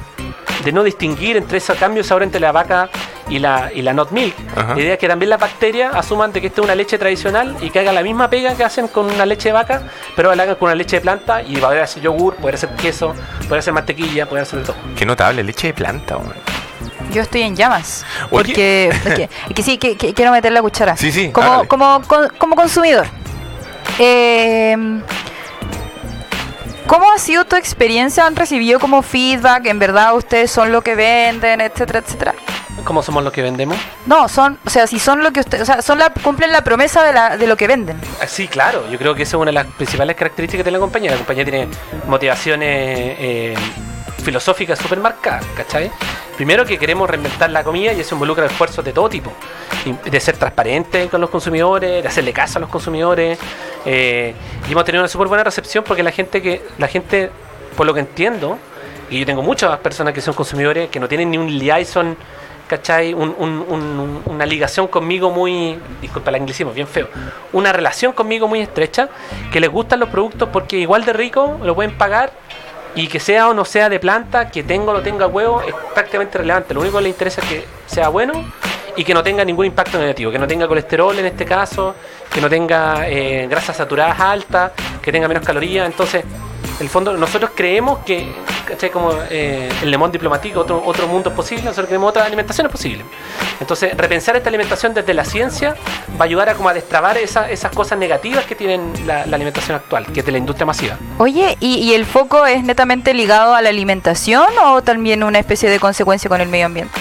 de no distinguir entre ese cambio de sabor entre la vaca y la, y la not milk. Ajá. La idea es que también las bacterias asuman de que esta es una leche tradicional y que hagan la misma pega que hacen con una leche de vaca, pero la hagan con una leche de planta y va a hacer yogur, poder hacer queso, poder hacer mantequilla, poder hacer de todo. Qué notable, leche de planta, weón. Yo estoy en llamas. Porque, porque- es que sí, que, que quiero meter la cuchara. Sí, sí, Como, como, con- como consumidor. eh, ¿Cómo ha sido tu experiencia? ¿Han recibido como feedback? ¿En verdad ustedes son lo que venden, etcétera, etcétera? ¿Cómo somos los que vendemos? No, son, o sea, si son lo que ustedes, o sea, son la, cumplen la promesa de, la, de lo que venden. Ah, Sí, claro, yo creo que esa es una de las principales características de la compañía. La compañía tiene motivaciones eh, filosóficas súper marcadas, ¿cachai? Primero que queremos reinventar la comida y eso involucra esfuerzos de todo tipo. De ser transparente con los consumidores, de hacerle caso a los consumidores. eh, y hemos tenido una súper buena recepción porque la gente que, la gente, por lo que entiendo, y yo tengo muchas personas que son consumidores que no tienen ni un liaison ¿cachai? Un- un- una ligación conmigo muy, disculpa el anglicismo, bien feo, una relación conmigo muy estrecha, que les gustan los productos porque igual de rico lo pueden pagar y que sea o no sea de planta, que tenga o no tenga huevo, es prácticamente relevante. Lo único que les interesa es que sea bueno y que no tenga ningún impacto negativo, que no tenga colesterol en este caso, que no tenga eh, grasas saturadas altas, que tenga menos calorías. Entonces, en el fondo, nosotros creemos que ¿cachai? Como eh, el lemón diplomático, otro, otro mundo es posible, nosotros queremos otras alimentaciones posibles. Entonces, repensar esta alimentación desde la ciencia va a ayudar a como a destrabar esa- esas cosas negativas que tienen la, la alimentación actual, que es de la industria masiva. Oye, ¿y, y el foco es netamente ligado a la alimentación o también una especie de consecuencia con el medio ambiente?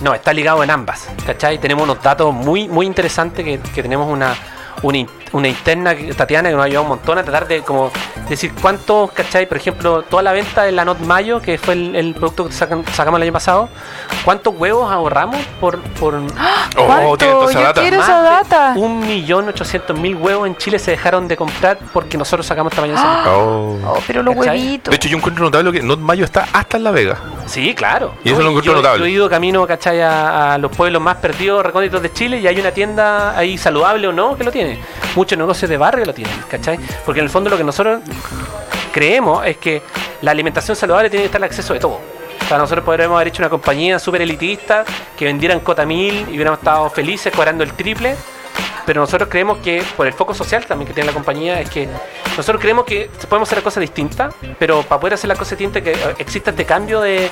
No, está ligado en ambas, ¿cachai? Tenemos unos datos muy, muy interesantes que, que tenemos una, una, una interna, que- Tatiana, que nos ha ayudado un montón a tratar de como decir cuántos, ¿cachai? Por ejemplo, toda la venta de la Not Mayo, que fue el, el producto que sacan- sacamos el año pasado, ¿cuántos huevos ahorramos por... por Oh, esa Yo data. esa. Un millón ochocientos mil huevos en Chile se dejaron de comprar porque nosotros sacamos tamaño. Oh. Oh, pero los ¿Cachai? huevitos. De hecho, yo encuentro notable que Not Mayo está hasta en La Vega. Sí, claro. Y eso lo encuentro yo, notable. yo he ido camino, ¿cachai? A, a los pueblos más perdidos, recónditos de Chile y hay una tienda ahí saludable o no que lo tiene. Muchos negocios de barrio lo tienen, ¿cachai? Porque en el fondo lo que nosotros creemos es que la alimentación saludable tiene que estar al acceso de todo. O nosotros podríamos haber hecho una compañía súper elitista que vendieran cota mil y hubiéramos estado felices cobrando el triple. Pero nosotros creemos que, por el foco social también que tiene la compañía, es que nosotros creemos que podemos hacer cosas distintas, pero para poder hacer las cosas distintas, que eh, exista este cambio de,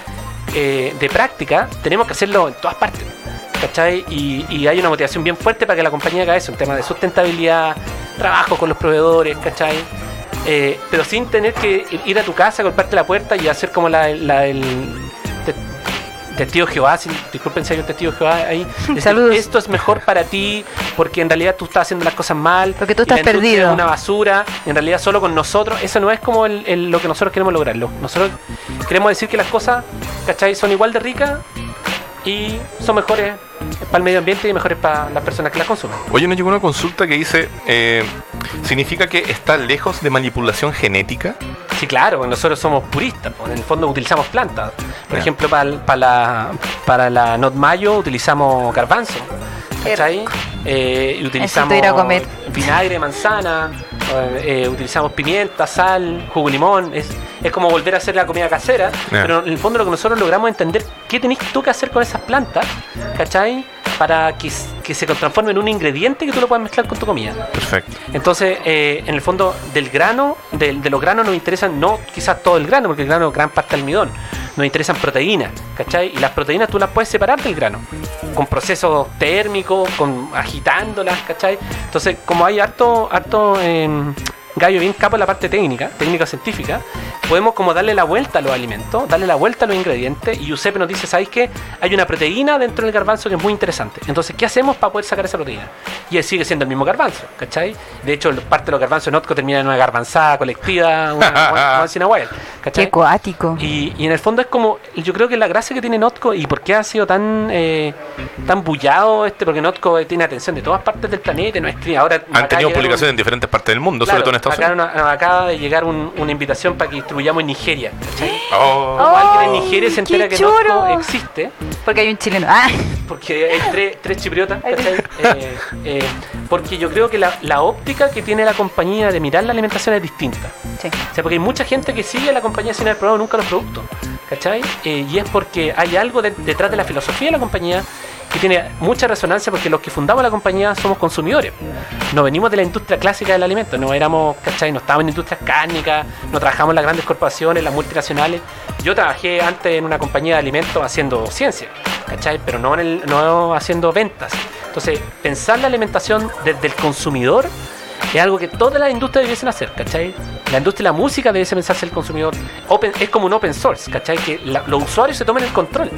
eh, de práctica, tenemos que hacerlo en todas partes. ¿Cachai? Y, y hay una motivación bien fuerte para que la compañía haga eso, un tema de sustentabilidad, trabajo con los proveedores, ¿cachai? Eh, pero sin tener que ir a tu casa, golpearte la puerta y hacer como la, la- el te- testigo Jehová, sin- disculpen si hay un testigo Jehová ahí. decir, Saludos. Esto es mejor para ti porque en realidad tú estás haciendo las cosas mal. Porque tú estás perdido. Es una basura, en realidad solo con nosotros. Eso no es como el- el- lo que nosotros queremos lograrlo. Nosotros queremos decir que las cosas, ¿cachai? Son igual de ricas y son mejores para el medio ambiente y mejores para las personas que las consumen. Oye, nos llegó una consulta que dice, eh, ¿significa que está lejos de manipulación genética? Sí, claro, nosotros somos puristas, pues, en el fondo utilizamos plantas. Por ejemplo, para, para la, para la Not Mayo utilizamos garbanzo, ¿cachai? Eh, y utilizamos vinagre, manzana, eh, eh, utilizamos pimienta, sal, jugo de limón. Es, es como volver a hacer la comida casera, pero en el fondo lo que nosotros logramos es entender qué tenés tú que hacer con esas plantas, ¿cachai? Para que, se transforme en un ingrediente que tú lo puedas mezclar con tu comida. Perfecto. Entonces, eh, en el fondo, del grano, del- de, los granos nos interesan no quizás todo el grano, porque el grano es gran parte almidón. Nos interesan proteínas, ¿cachai? Y las proteínas tú las puedes separar del grano, con procesos térmicos, con agitándolas, ¿cachai? Entonces, como hay harto, harto em, gallo bien capo en la parte técnica, técnica científica, podemos como darle la vuelta a los alimentos, darle la vuelta a los ingredientes, y Giuseppe nos dice, ¿sabéis qué? Hay una proteína dentro del garbanzo que es muy interesante. Entonces, ¿qué hacemos para poder sacar esa proteína? Y él sigue siendo el mismo garbanzo, ¿cachai? De hecho, parte de los garbanzos en Otco termina en una garbanzada colectiva, una, once in a while, ¿cachai? Qué cuático. Y, y en el fondo es como, yo creo que la gracia que tiene Notco y por qué ha sido tan eh, tan bullado este, porque Notco tiene atención de todas partes del planeta, no es que ahora Han tenido publicaciones un- en diferentes partes del mundo, claro, sobre todo en Estados acá Unidos. una- acaba de llegar un- una invitación para que distribuyamos en Nigeria. ¿cachai? Oh. Como alguien en Nigeria se entera que. Notco existe, Porque hay un chileno. Ah, porque hay tres, tres chipriotas, ¿cachai? Eh, eh, porque yo creo que la, la óptica que tiene la compañía de mirar la alimentación es distinta. sí. O sea, porque hay mucha gente que sigue a la compañía sin haber probado nunca los productos, ¿cachai? Eh, y es porque hay algo de- detrás de la filosofía de la compañía que tiene mucha resonancia porque los que fundamos la compañía somos consumidores. No venimos de la industria clásica del alimento, no éramos, ¿cachai? No estábamos en industrias cárnicas, no trabajamos en las grandes corporaciones, las multinacionales. Yo trabajé antes en una compañía de alimentos haciendo ciencia, ¿cachai? Pero no, en el, no haciendo ventas. Entonces, pensar la alimentación desde el consumidor es algo que todas las industrias debiesen hacer, ¿cachai? La industria de la música debe pensarse el consumidor. Open- es como un open source, ¿cachai? Que la- los usuarios se tomen el control.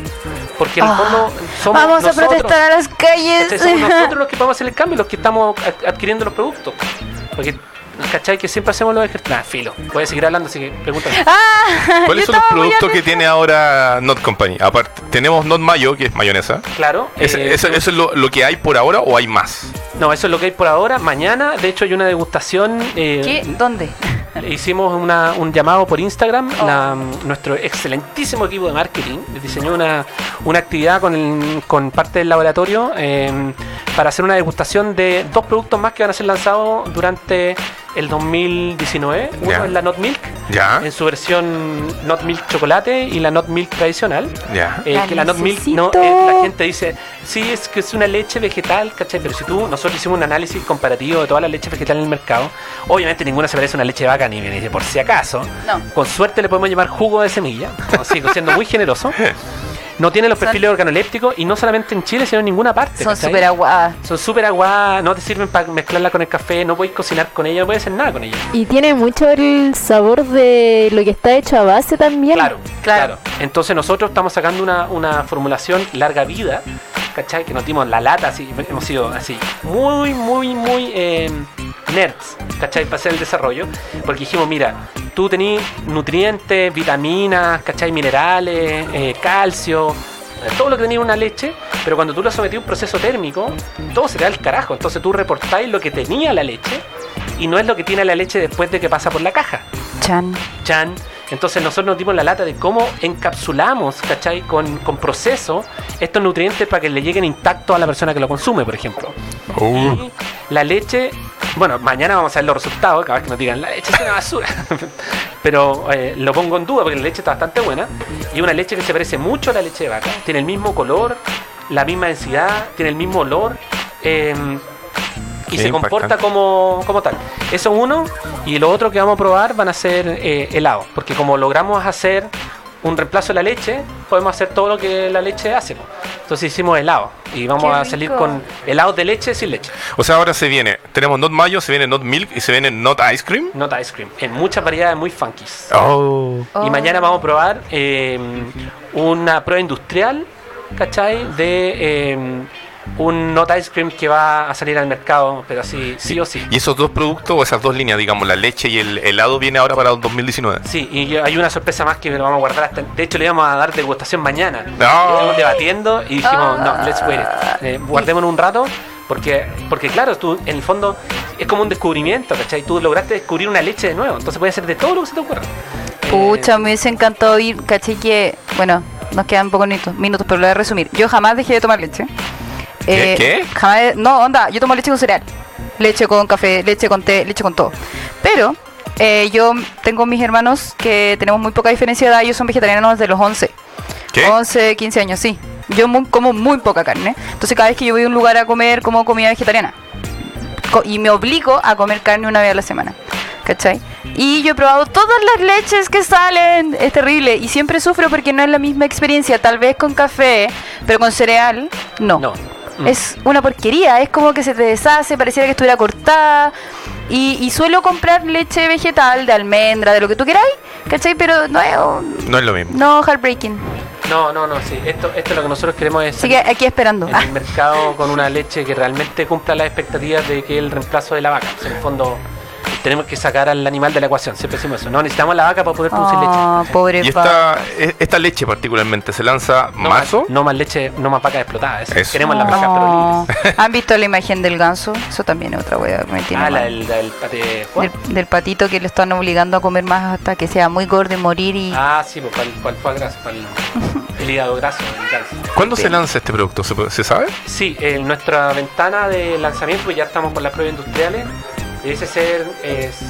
Porque en el Ah, fondo somos Vamos a nosotros, protestar a las calles. Somos nosotros los que podemos hacer el cambio, los que estamos ad- adquiriendo los productos. Porque, ¿cachai? Que siempre hacemos los ejercicios. Nah, filo. Voy a seguir hablando, así que pregúntame. Ah, ¿Cuáles son los productos que tiene ahora Not Company? Aparte, tenemos Not Mayo, que es mayonesa. Claro. ¿Es- eh, ¿Eso, eso es lo, lo que hay por ahora o hay más? No, eso es lo que hay por ahora. Mañana, de hecho, hay una degustación. eh, ¿Qué? ¿Dónde? Hicimos una- un llamado por Instagram. Oh. la- nuestro excelentísimo equipo de marketing diseñó una, una actividad con, el- con parte del laboratorio eh, para hacer una degustación de dos productos más que van a ser lanzados durante el 2019. Uno es la Not Milk, Ya, en su versión Not Milk chocolate y la Not Milk tradicional. ya. Eh, La que la Not Milk, no, eh, la gente dice, sí, es que es una leche vegetal, ¿cachai? Pero si tú, nosotros hicimos un análisis comparativo de todas las leches vegetales en el mercado, obviamente ninguna se parece a una leche de vaca ni por si acaso. No. Con suerte le podemos llamar jugo de semilla, sigo siendo muy generoso. No tiene los Son- perfiles organolépticos y no solamente en Chile, sino en ninguna parte. Son ¿cachai? súper aguadas. Son súper aguadas, no te sirven para mezclarla con el café, no podéis cocinar con ella, no puedes hacer nada con ella. Y tiene mucho el sabor de lo que está hecho a base también. Claro, Claro. claro. Entonces nosotros estamos sacando una, una formulación larga vida, ¿cachai? Que nos dimos la lata, así, hemos sido así, muy, muy, muy eh, nerds, ¿cachai? Para hacer el desarrollo, porque dijimos, mira, tú tenés nutrientes, vitaminas, ¿cachai? Minerales, eh, calcio, todo lo que tenía en una leche, pero cuando tú lo sometís a un proceso térmico, todo se te da al carajo. Entonces tú reportáis lo que tenía la leche y no es lo que tiene la leche después de que pasa por la caja. Chan. Chan. Entonces nosotros nos dimos la lata de cómo encapsulamos, ¿cachai? Con, con proceso estos nutrientes para que le lleguen intactos a la persona que lo consume, por ejemplo. Uh, Y la leche, bueno, mañana vamos a ver los resultados, cada vez que nos digan, la leche es una basura. Pero eh, lo pongo en duda porque la leche está bastante buena. Y una leche que se parece mucho a la leche de vaca. Tiene el mismo color, la misma densidad, tiene el mismo olor. eh, y Qué se comporta como, como tal. Eso es uno. Y lo otro que vamos a probar van a ser eh, helados. Porque como logramos hacer un reemplazo de la leche, podemos hacer todo lo que la leche hace. Entonces hicimos helado. Y vamos Qué a salir rico. con helados de leche sin leche. o sea, ahora se viene. Tenemos Not Mayo, se viene Not Milk y se viene Not Ice Cream. Not ice cream. En muchas variedades muy funkies. Oh. Oh. Y mañana vamos a probar eh, una prueba industrial, ¿cachai? De eh, un Not Ice Cream que va a salir al mercado, pero así, sí o sí. Y esos dos productos, o esas dos líneas, digamos, la leche y el helado, viene ahora para el 2019. Sí, y hay una sorpresa más que lo vamos a guardar hasta. De hecho, le íbamos a dar degustación mañana. No. Estuvimos debatiendo y dijimos, Ah. no, let's wait it. Eh, guardémonos un rato. Porque, porque claro, tú en el fondo es como un descubrimiento, ¿cachai? Tú lograste descubrir una leche de nuevo, entonces puede ser de todo lo que se te ocurra. Pucha, me hubiese encantado ir, caché que, bueno, nos quedan pocos minutos, minutos, pero lo voy a resumir. Yo jamás dejé de tomar leche. ¿Qué? ¿Qué? Jamás, no, onda, yo tomo leche con cereal, leche con café, leche con té, leche con todo. Pero eh, yo tengo mis hermanos que tenemos muy poca diferencia de edad, ellos son vegetarianos desde los 11. ¿Qué? 11, 15 años, sí. Yo muy- como muy poca carne. Entonces cada vez que yo voy a un lugar a comer, como comida vegetariana. Co- y me obligo a comer carne una vez a la semana. ¿Cachai? Y yo he probado todas las leches que salen. Es terrible. Y siempre sufro porque no es la misma experiencia. Tal vez con café, pero con cereal, no. No. Mm. Es una porquería. Es como que se te deshace, pareciera que estuviera cortada. Y, y suelo comprar leche vegetal, de almendra, de lo que tú queráis. ¿Cachai? Pero no es. un- No es lo mismo. No, heartbreaking. No, no, no, sí. Esto, esto es lo que nosotros queremos es Sigue aquí esperando. en Ah, el mercado con una leche que realmente cumpla las expectativas de que el reemplazo de la vaca. O sea, en el fondo tenemos que sacar al animal de la ecuación, siempre decimos eso. No necesitamos la vaca para poder producir Ah, leche. pobre Y esta, e- esta leche particularmente se lanza No mazo. Más, no más leche, no más vacas explotadas. eso. Eso. Queremos las vacas, pero libres. ¿Han visto la imagen del ganso? Eso también es otra wea que me tiene Ah, la del pate. del, del patito que lo están obligando a comer más hasta que sea muy gordo y morir y Ah, sí, pues para el, para el foie gras, para el, el hígado graso. el ganso. ¿Cuándo se lanza este producto? ¿Se, puede- se sabe? Sí, en nuestra ventana de lanzamiento, pues ya estamos con las pruebas industriales. Debe ser es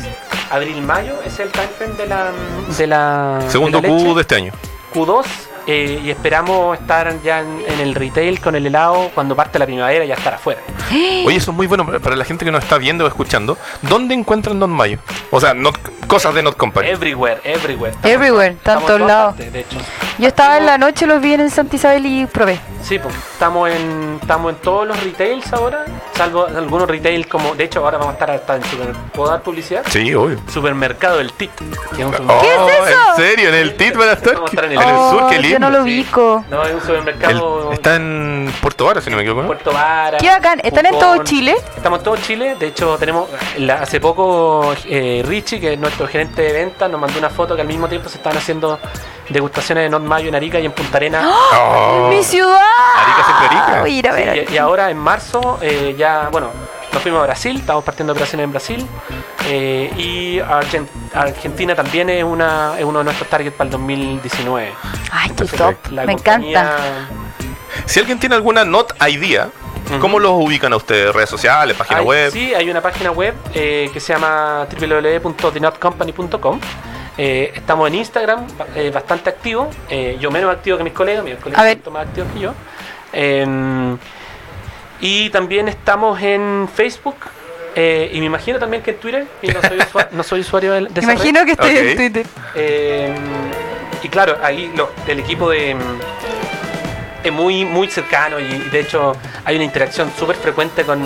abril-mayo, es el timeframe de la, de la Segundo de la leche. Q de este año. Q2 eh, y esperamos estar ya en, en el retail con el helado cuando parte la primavera ya estar afuera. Oye, eso es muy bueno para- la gente que nos está viendo o escuchando. ¿Dónde encuentran Don Mayo? O sea, not- cosas de Not Company. Everywhere, everywhere. Estamos- Everywhere, está en estamos todos todas lados. de hecho. yo estaba en la noche los vi en el Santa Isabel y probé Sí, pues estamos en, estamos en todos los retails ahora, salvo algunos retails como, de hecho ahora vamos a estar hasta en super, ¿puedo dar publicidad? Sí, obvio. Supermercado del TIT. que es un Oh, supermercado- es eso? ¿En serio? ¿En el TIT van a estar? Vamos a estar en En el- el sur, Oh, qué yo no lo sí. ubico No, es un El- supermercado está en Puerto Vara, si no me equivoco. ¿no? Puerto Vara. Qué bacán, ¿están en todo Chile? Estamos en todo Chile. De hecho, tenemos la- hace poco eh, Richie, que es nuestro gerente de ventas, nos mandó una foto que al mismo tiempo se estaban haciendo degustaciones de Not Mayo en Arica y en Punta Arenas. Oh. mi ciudad Arica siempre Arica. Voy a ir a ver Sí, Arica. y, y ahora en marzo eh, ya, bueno, nos fuimos a Brasil, estamos partiendo operaciones en Brasil. eh, y Argen- Argentina también es, una, es uno de nuestros targets para el 2019. ay qué Entonces, top la me compañía- encanta Si alguien tiene alguna Not Idea. ¿Cómo los ubican a ustedes? ¿Redes sociales, página Hay- web? Sí, hay una página web eh, que se llama www.thenotcompany.com. Eh, estamos en Instagram, eh, bastante activo. Eh, yo menos activo que mis colegas, mis colegas son más activos que yo. Y también estamos en Facebook. eh, y me imagino también que en Twitter. Y no soy usuario, no soy usuario de, de esa red. Imagino que estoy en Twitter. Eh, y claro, ahí lo- el equipo de mm, es muy muy cercano y de hecho hay una interacción súper frecuente con,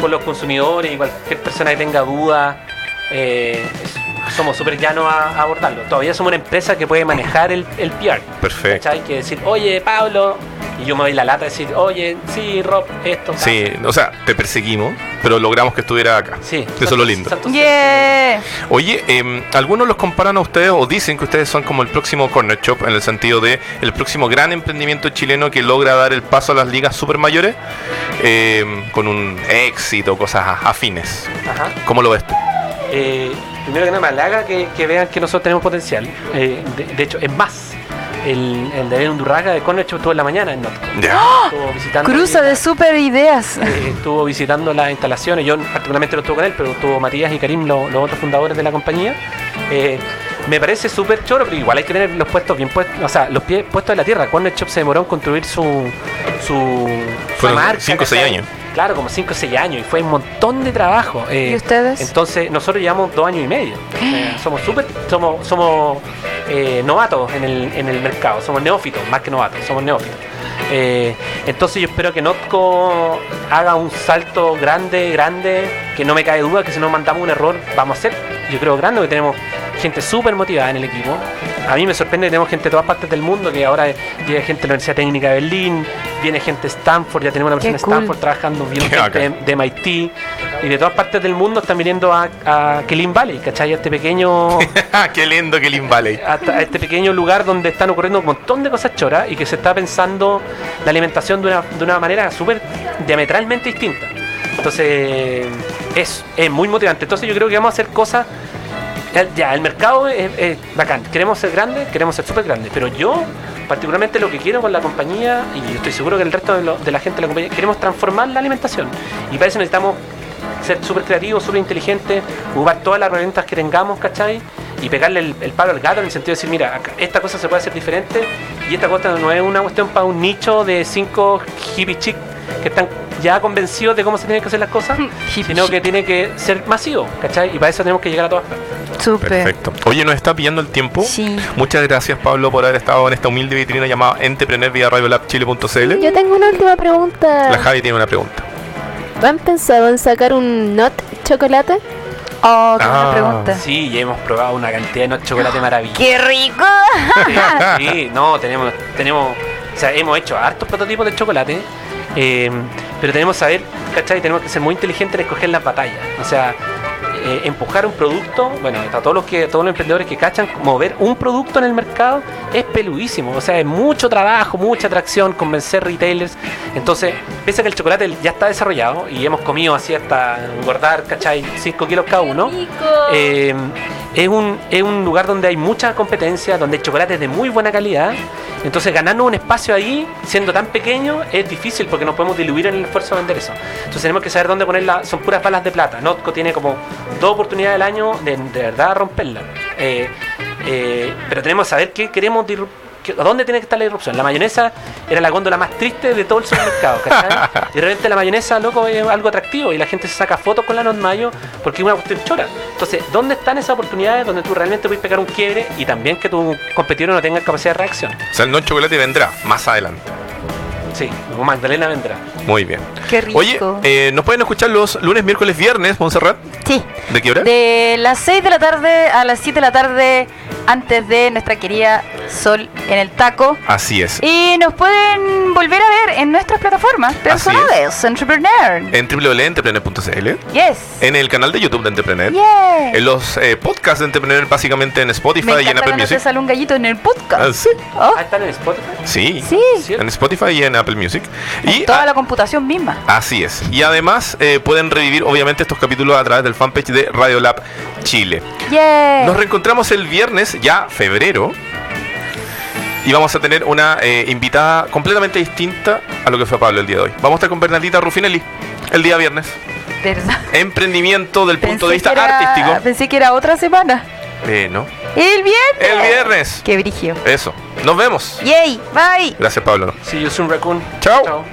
con los consumidores y cualquier persona que tenga dudas. eh, es- somos súper llanos a, a abordarlo. Todavía somos una empresa que puede manejar el, el PR. Perfecto. Hay que decir, oye, Pablo, y yo me doy la lata de decir, oye, sí, Rob, esto. tal. Sí, o sea, te perseguimos, pero logramos que estuviera acá. Sí, Eso es lo lindo. Yeah. Oye, em, algunos los comparan a ustedes o dicen que ustedes son como el próximo corner shop en el sentido de el próximo gran emprendimiento chileno que logra dar el paso a las ligas super mayores em, con un éxito, cosas a- afines. Ajá. ¿Cómo lo ves tú? Eh, primero que nada, me halaga que, que vean que nosotros tenemos potencial. Eh, de, de hecho, es más, el, el de David Undurraga de Corner Shop estuvo en la mañana en Notco. Estuvo visitando, Cruza de super ideas. eh, estuvo visitando las instalaciones. Yo particularmente no estuve con él, pero estuvo Matías y Karim, lo- los otros fundadores de la compañía. Eh, me parece súper choro, pero igual hay que tener los puestos bien puestos, o sea, los pies puestos en la tierra. Corner Shop se demoró en construir su, su, su Fueron marca. cinco o seis ¿cachai? años. Claro, como 5 o 6 años y fue un montón de trabajo. eh, ¿Y ustedes? entonces, nosotros llevamos dos años y medio. Eh, somos súper, somos, somos eh, novatos en el, en el mercado, somos neófitos, más que novatos, somos neófitos. Eh, entonces yo espero que Notco haga un salto grande, grande, que no me cae duda que si nos mandamos un error vamos a hacer, yo creo grande, que tenemos gente súper motivada en el equipo. A mí me sorprende que tenemos gente de todas partes del mundo, que ahora llega gente de la Universidad Técnica de Berlín, viene gente de Stanford, ya tenemos una persona de cool. Stanford trabajando, viene gente de, MIT y de todas partes del mundo están viniendo a, a Kelin Valley, ¿cachai? A este pequeño qué lindo que Lin Valley. a, a este pequeño lugar donde están ocurriendo un montón de cosas choras y que se está pensando la alimentación de una, de una manera súper diametralmente distinta. Entonces, es, es muy motivante. Entonces, yo creo que vamos a hacer cosas. Ya, el mercado es, bacán. Queremos ser grandes, queremos ser súper grandes. Pero yo, particularmente, lo que quiero con la compañía, y estoy seguro que el resto de, la gente de la compañía, queremos transformar la alimentación. Y para eso necesitamos ser súper creativos, súper inteligentes, ocupar todas las herramientas que tengamos, ¿cachai? Y pegarle el, palo al gato en el sentido de decir, mira, esta cosa se puede hacer diferente y esta cosa no es una cuestión para un nicho de cinco hippie chic que están ya convencidos de cómo se tienen que hacer las cosas, sino que tiene que ser masivo, ¿cachai? Y para eso tenemos que llegar a todas partes. Súper. Perfecto. Oye, nos está pillando el tiempo. Sí. Muchas gracias, Pablo, por haber estado en esta humilde vitrina llamada Entrepreneur vía radiolabchile.cl. Yo tengo una última pregunta. La Javi tiene una pregunta. ¿Han pensado en sacar un not chocolate? Oh, qué Ah. buena pregunta. Sí, ya hemos probado una cantidad de no chocolate maravilloso. ¡Qué rico! Sí, no, tenemos, tenemos, o sea, hemos hecho hartos prototipos de chocolate, eh, pero tenemos que saber, ¿cachai? Tenemos que ser muy inteligentes en escoger las batallas. O sea, eh, empujar un producto, bueno, a todos los que, todos los emprendedores que cachan, mover un producto en el mercado es peludísimo. O sea, es mucho trabajo, mucha atracción, convencer retailers. Entonces, pese a que el chocolate ya está desarrollado y hemos comido así hasta engordar, ¿cachai? 5 kilos cada uno. Eh, es, un, es un lugar donde hay mucha competencia, donde hay chocolates de muy buena calidad. Entonces, ganarnos un espacio ahí, siendo tan pequeño, es difícil porque no podemos diluir en el esfuerzo de vender eso. Entonces, tenemos que saber dónde ponerla. Son puras balas de plata. Notco tiene como dos oportunidades al año de, de verdad romperla. Eh, eh, pero tenemos que saber qué queremos ¿Dónde tiene que estar la disrupción? La mayonesa era la góndola más triste de todo el supermercado, ¿cachai? Y de repente la mayonesa, loco, es algo atractivo y la gente se saca fotos con la Not Mayo porque es una cuestión chora. Entonces, ¿dónde están esas oportunidades donde tú realmente puedes pegar un quiebre y también que tu competidor no tenga capacidad de reacción? O sea, el no chocolate vendrá más adelante. Sí, como Magdalena vendrá. Muy bien. ¡Qué rico! Oye, eh, ¿nos pueden escuchar los lunes, miércoles, viernes, Montserrat? sí. ¿De qué hora? De las 6 de la tarde a las 7 de la tarde, antes de nuestra querida Sol en el taco. Así es. Y nos pueden volver a ver en nuestras plataformas personales, Entrepreneur. En www.entrepreneur.cl, Yes. en el canal de YouTube de Entrepreneur, Yeah. en los eh, podcasts de Entrepreneur, básicamente en Spotify Me y en Apple Music. sale un gallito en el podcast. Ah, sí. Oh, Ah, están en Spotify. Sí. sí. En Spotify y en Apple Music. Y toda a- la computación misma. Así es. Y además eh, pueden revivir obviamente estos capítulos a través del fanpage de Radiolab Chile. Yeah. Nos reencontramos el viernes, ya febrero. Y vamos a tener una eh, invitada completamente distinta a lo que fue Pablo el día de hoy. Vamos a estar con Bernardita Rufinelli el día viernes. ¿Verdad? Emprendimiento del punto de vista era- artístico. Pensé que era otra semana. Eh, no. El viernes. El viernes. Qué brigio. Eso. Nos vemos. Yay, bye. Gracias, Pablo. Sí, yo soy un raccoon. Chao. Chao.